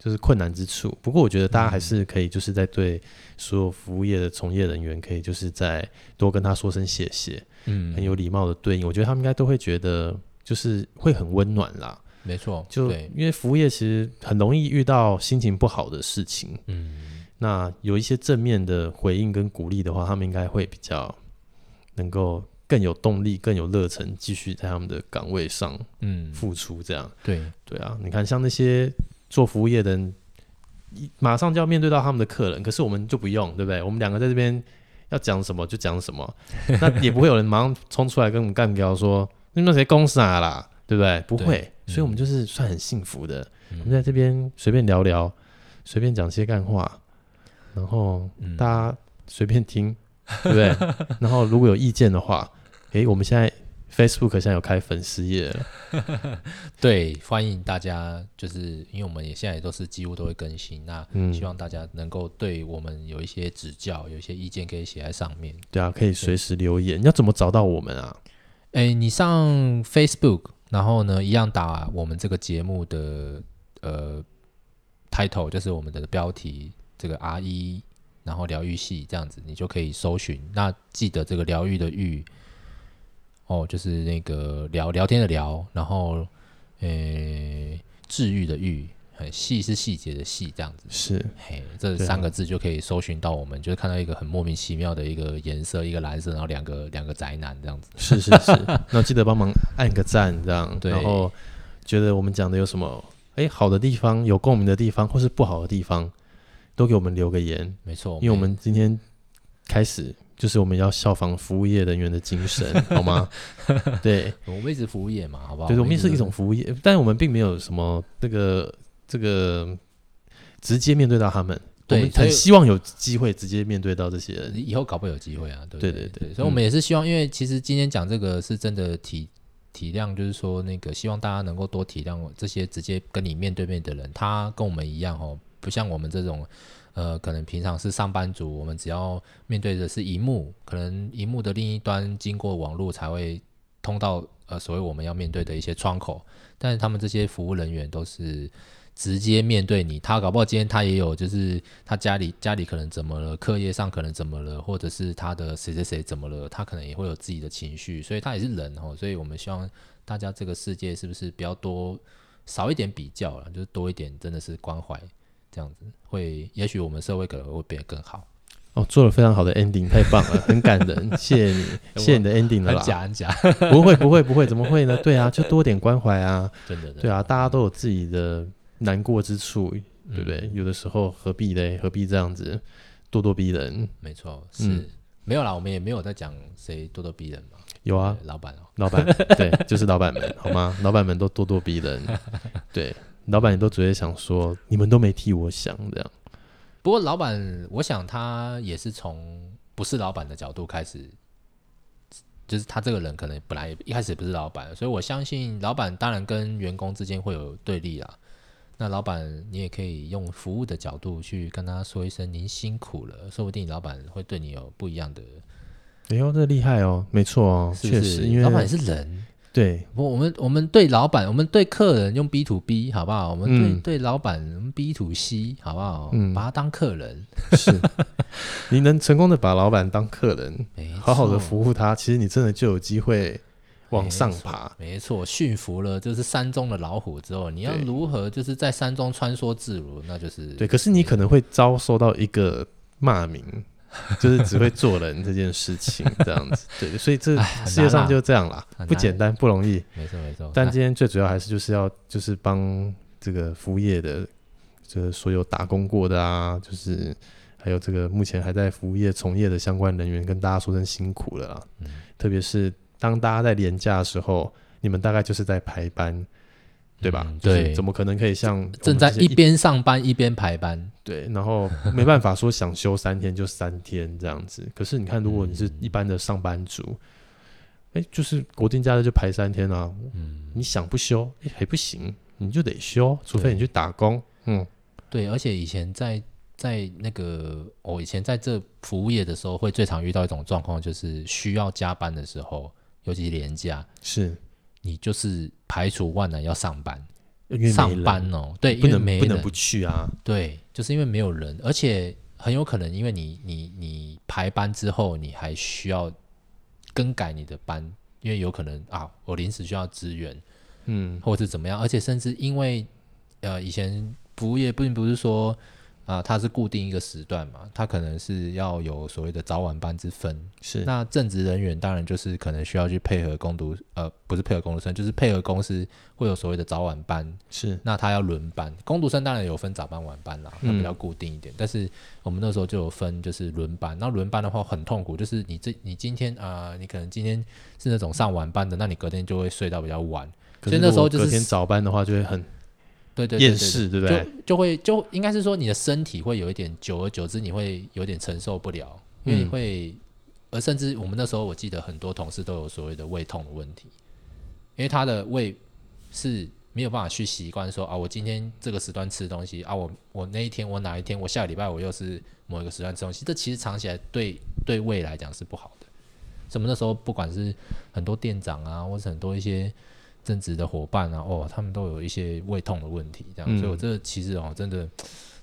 就是困难之处，不过我觉得大家还是可以，就是在对所有服务业的从业人员，可以就是在多跟他说声谢谢，嗯，很有礼貌的对应，我觉得他们应该都会觉得就是会很温暖啦。没错，就因为服务业其实很容易遇到心情不好的事情，嗯，那有一些正面的回应跟鼓励的话，他们应该会比较能够更有动力、更有热忱，继续在他们的岗位上，嗯，付出这样。嗯、对对啊，你看像那些。做服务业的人，马上就要面对到他们的客人，可是我们就不用，对不对？我们两个在这边要讲什么就讲什么，那也不会有人马上冲出来跟我们干掉说你们谁公司啊啦，对不对？不会，嗯、所以我们就是算很幸福的。嗯、我们在这边随便聊聊，随便讲些干话，然后大家随便听，对不对？然后如果有意见的话，诶，我们现在。Facebook 现在有开粉丝页了，对，欢迎大家，就是因为我们也现在也都是几乎都会更新，那希望大家能够对我们有一些指教，有一些意见可以写在上面。对啊，可以随时留言。你要怎么找到我们啊？哎，你上 Facebook，然后呢，一样打我们这个节目的呃 title，就是我们的标题，这个 R 一，然后疗愈系这样子，你就可以搜寻。那记得这个疗愈的愈。哦，就是那个聊聊天的聊，然后，呃，治愈的愈，很细是细节的细，这样子是，嘿，这三个字就可以搜寻到我们，啊、就是看到一个很莫名其妙的一个颜色，一个蓝色，然后两个两个宅男这样子，是是是，那记得帮忙按个赞，这样，对，然后觉得我们讲的有什么哎好的地方，有共鸣的地方，或是不好的地方，都给我们留个言，没错，因为我们今天开始。就是我们要效仿服务业人员的精神，好吗？对，我们一直服务业嘛，好不好？对，我们也是一种服务业，但是我们并没有什么这个这个直接面对到他们。对，我们很希望有机会直接面对到这些人，以后搞不好有机会啊。对对对，对，所以我们也是希望，因为其实今天讲这个是真的体体谅，就是说那个希望大家能够多体谅这些直接跟你面对面的人，他跟我们一样哦，不像我们这种。呃，可能平常是上班族，我们只要面对的是荧幕，可能荧幕的另一端经过网络才会通到呃，所谓我们要面对的一些窗口。但是他们这些服务人员都是直接面对你，他搞不好今天他也有，就是他家里家里可能怎么了，课业上可能怎么了，或者是他的谁谁谁怎么了，他可能也会有自己的情绪，所以他也是人哦。所以我们希望大家这个世界是不是比较多少一点比较了，就是多一点真的是关怀。这样子会，也许我们社会可能会变得更好。哦，做了非常好的 ending，太棒了，很感人，谢谢你，谢谢你的 ending 了啦。很假很假，不会不会不会，怎么会呢？对啊，就多点关怀啊，真的对啊，大家都有自己的难过之处，对不对？嗯、有的时候何必嘞？何必这样子咄咄逼人？没错，是、嗯、没有啦，我们也没有在讲谁咄咄逼人嘛。有啊，老板哦，老板，对，就是老板们，好吗？老板们都咄咄逼人，对。老板，也都直接想说，你们都没替我想这样。不过，老板，我想他也是从不是老板的角度开始，就是他这个人可能本来一开始不是老板，所以我相信老板当然跟员工之间会有对立啦。那老板，你也可以用服务的角度去跟他说一声“您辛苦了”，说不定老板会对你有不一样的。哎呦，这厉害哦，没错哦，确实，因为老板也是人。对，我我们我们对老板，我们对客人用 B to B 好不好？我们对、嗯、对老板，我们 B to C 好不好？嗯，把他当客人是，你能成功的把老板当客人，好好的服务他，其实你真的就有机会往上爬。没错，驯服了就是山中的老虎之后，你要如何就是在山中穿梭自如，那就是对。可是你可能会遭受到一个骂名，就是只会做人这件事情这样子。对，所以这世界上就这样啦，不简单，不容易。没错没错。但今天最主要还是就是要就是帮这个服务业的，这个所有打工过的啊，就是还有这个目前还在服务业从业的相关人员，跟大家说声辛苦了啊。嗯。特别是当大家在连假的时候，你们大概就是在排班。对吧？嗯、对，怎么可能可以像正在一边上班一边排班？对，然后没办法说想休三天就三天这样子。可是你看，如果你是一般的上班族，哎、嗯，就是国定假日就排三天啊。嗯，你想不休，哎，还不行，你就得休，除非你去打工。嗯，对，而且以前在在那个我、哦、以前在这服务业的时候，会最常遇到一种状况，就是需要加班的时候，尤其是连假是。你就是排除万难要上班，上班哦，对，不能没不能不去啊，对，就是因为没有人，而且很有可能因为你你你排班之后，你还需要更改你的班，因为有可能啊，我临时需要支援，嗯，或者是怎么样，而且甚至因为呃，以前服务业并不是说。啊，它是固定一个时段嘛，它可能是要有所谓的早晚班之分。是，那正职人员当然就是可能需要去配合工读，呃，不是配合工读生，就是配合公司会有所谓的早晚班。是，那他要轮班，工读生当然有分早班晚班啦，那比较固定一点。嗯、但是我们那时候就有分，就是轮班。那轮班的话很痛苦，就是你这你今天啊、呃，你可能今天是那种上晚班的，那你隔天就会睡到比较晚。所以那时候就是隔天早班的话就会很。对对对，厌世对不对？就就会就应该是说，你的身体会有一点，久而久之你会有点承受不了，因为会，而甚至我们那时候我记得很多同事都有所谓的胃痛的问题，因为他的胃是没有办法去习惯说啊，我今天这个时段吃东西啊，我我那一天我哪一天我下个礼拜我又是某一个时段吃东西，这其实长起来对对胃来讲是不好的。什么那时候不管是很多店长啊，或是很多一些。正职的伙伴啊，哦，他们都有一些胃痛的问题，这样，嗯、所以我这其实哦，真的，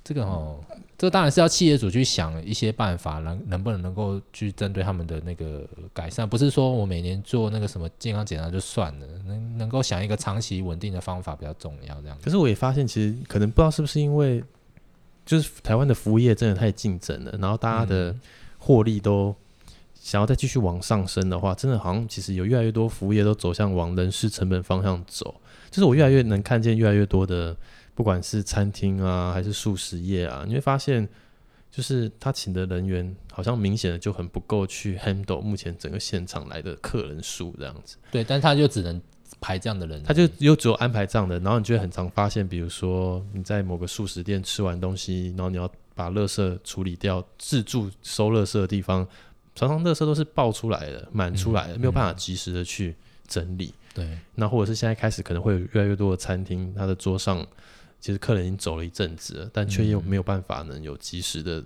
这个哦，这当然是要企业主去想一些办法，能能不能能够去针对他们的那个改善，不是说我每年做那个什么健康检查就算了，能能够想一个长期稳定的方法比较重要，这样。可是我也发现，其实可能不知道是不是因为，就是台湾的服务业真的太竞争了，然后大家的获利都。想要再继续往上升的话，真的好像其实有越来越多服务业都走向往人事成本方向走。就是我越来越能看见越来越多的，不管是餐厅啊，还是素食业啊，你会发现，就是他请的人员好像明显的就很不够去 handle 目前整个现场来的客人数这样子。对，但他就只能排这样的人，他就又只有安排这样的，然后你就会很常发现，比如说你在某个素食店吃完东西，然后你要把垃圾处理掉，自助收垃圾的地方。常常垃圾都是爆出来的，满出来的，嗯、没有办法及时的去整理。对，那或者是现在开始可能会有越来越多的餐厅，它的桌上其实客人已经走了一阵子了，但却又没有办法能有及时的，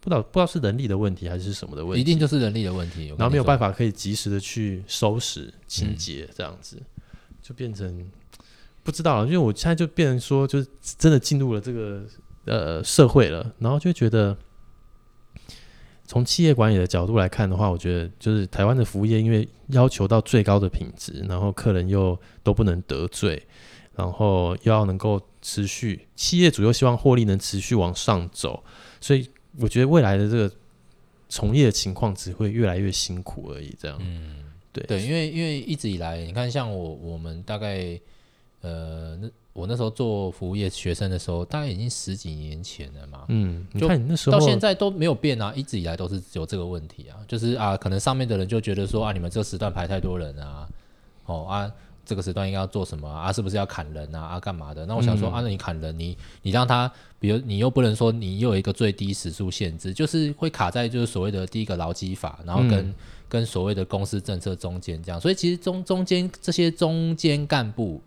不知道不知道是人力的问题还是什么的问题，一定就是人力的问题。然后没有办法可以及时的去收拾清洁，这样子、嗯、就变成不知道了。因为我现在就变成说，就是真的进入了这个呃社会了，然后就觉得。从企业管理的角度来看的话，我觉得就是台湾的服务业，因为要求到最高的品质，然后客人又都不能得罪，然后又要能够持续，企业主又希望获利能持续往上走，所以我觉得未来的这个从业的情况只会越来越辛苦而已。这样，嗯，对对，因为因为一直以来，你看像我我们大概呃那。我那时候做服务业学生的时候，大概已经十几年前了嘛。嗯，你看你那时候到现在都没有变啊，一直以来都是有这个问题啊，就是啊，可能上面的人就觉得说啊，你们这个时段排太多人啊，哦啊，这个时段应该要做什么啊？是不是要砍人啊？啊，干嘛的？那我想说、嗯、啊，那你砍人，你你让他，比如你又不能说你又有一个最低时速限制，就是会卡在就是所谓的第一个劳基法，然后跟、嗯、跟所谓的公司政策中间这样，所以其实中中间这些中间干部。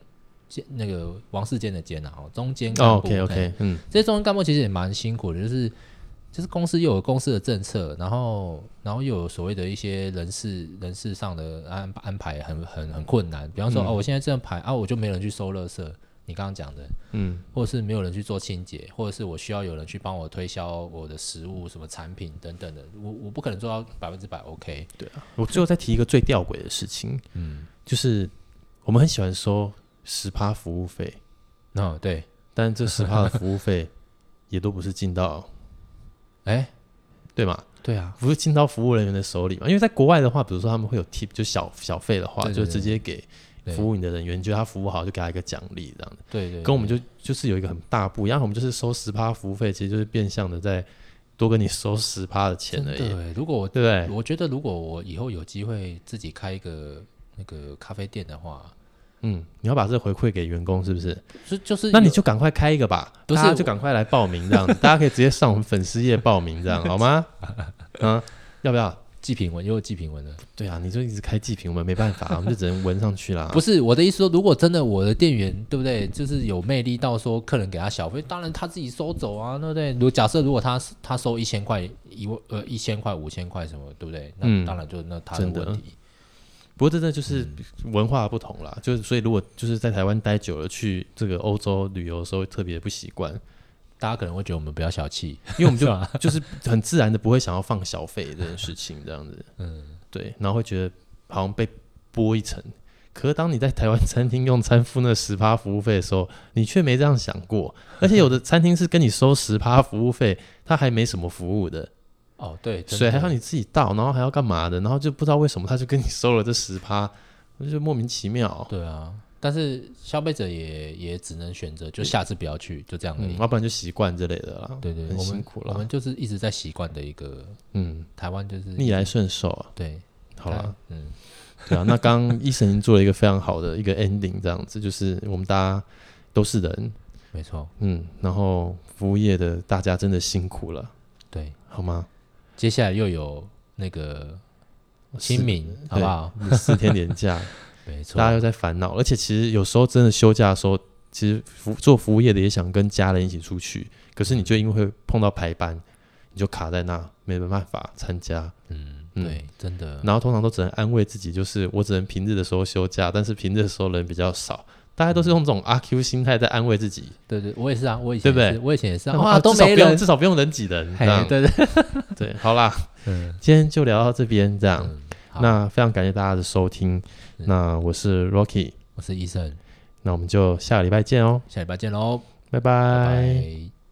那个王世坚的坚啊，中间干部、oh,，OK OK，嗯，这些中间干部其实也蛮辛苦的，就是就是公司又有公司的政策，然后然后又有所谓的一些人事人事上的安安排很很很困难，比方说、嗯、哦，我现在这样排啊，我就没人去收垃圾，你刚刚讲的，嗯，或者是没有人去做清洁，或者是我需要有人去帮我推销我的食物什么产品等等的，我我不可能做到百分之百 OK，对啊，我最后再提一个最吊诡的事情，嗯，就是我们很喜欢说。十趴服务费，哦对，但这十趴的服务费 也都不是进到，哎，对吗？对啊，不是进到服务人员的手里嘛？因为在国外的话，比如说他们会有 tip，就小小费的话，就直接给服务你的人员，你觉得他服务好，就给他一个奖励这样的。对，对对，跟我们就就是有一个很大不一样，我们就是收十趴服务费，其实就是变相的在多跟你收十趴的钱而已。对，如果我对？我觉得如果我以后有机会自己开一个那个咖啡店的话。嗯，你要把这回馈给员工，是不是？就就是，那你就赶快开一个吧，不是就赶快来报名这样子，大家可以直接上我们粉丝页报名这样好吗？嗯，要不要祭品文？又祭品文了？对啊，你就一直开祭品，我们没办法，我们就只能纹上去啦。不是我的意思说，如果真的我的店员对不对，就是有魅力到说客人给他小费，当然他自己收走啊，对不对？如果假设如果他他收一千块一万呃一千块五千块什么，对不对？那当然就那他的问题。不过真的就是文化不同啦，嗯、就是所以如果就是在台湾待久了，去这个欧洲旅游的时候特别不习惯，大家可能会觉得我们比较小气，因为我们就 就是很自然的不会想要放小费这件事情这样子，嗯，对，然后会觉得好像被剥一层。可是当你在台湾餐厅用餐付那十趴服务费的时候，你却没这样想过，而且有的餐厅是跟你收十趴服务费，他还没什么服务的。哦，对，水还要你自己倒，然后还要干嘛的？然后就不知道为什么他就跟你收了这十趴，我就莫名其妙。对啊，但是消费者也也只能选择，就下次不要去，就这样而已。要不然就习惯之类的啦。对对，很辛苦了。我们就是一直在习惯的一个，嗯，台湾就是逆来顺受啊。对，好了，嗯，对啊。那刚刚医生已经做了一个非常好的一个 ending，这样子就是我们大家都是人，没错，嗯，然后服务业的大家真的辛苦了，对，好吗？接下来又有那个清明，好不好？四天连假，没错，大家又在烦恼。而且其实有时候真的休假的时候，其实服做服务业的也想跟家人一起出去，可是你就因为会碰到排班，你就卡在那，没办法参加。嗯，对，真的。然后通常都只能安慰自己，就是我只能平日的时候休假，但是平日的时候人比较少。大家都是用这种阿 Q 心态在安慰自己。对对，我也是啊，我以前对不对？我以前也是啊，哇，都没人，至少不用人挤人。对对 对，好啦，嗯，今天就聊到这边，这样。那非常感谢大家的收听。那我是 Rocky，我是医生。那我们就下个礼拜见哦，下礼拜见喽，拜拜。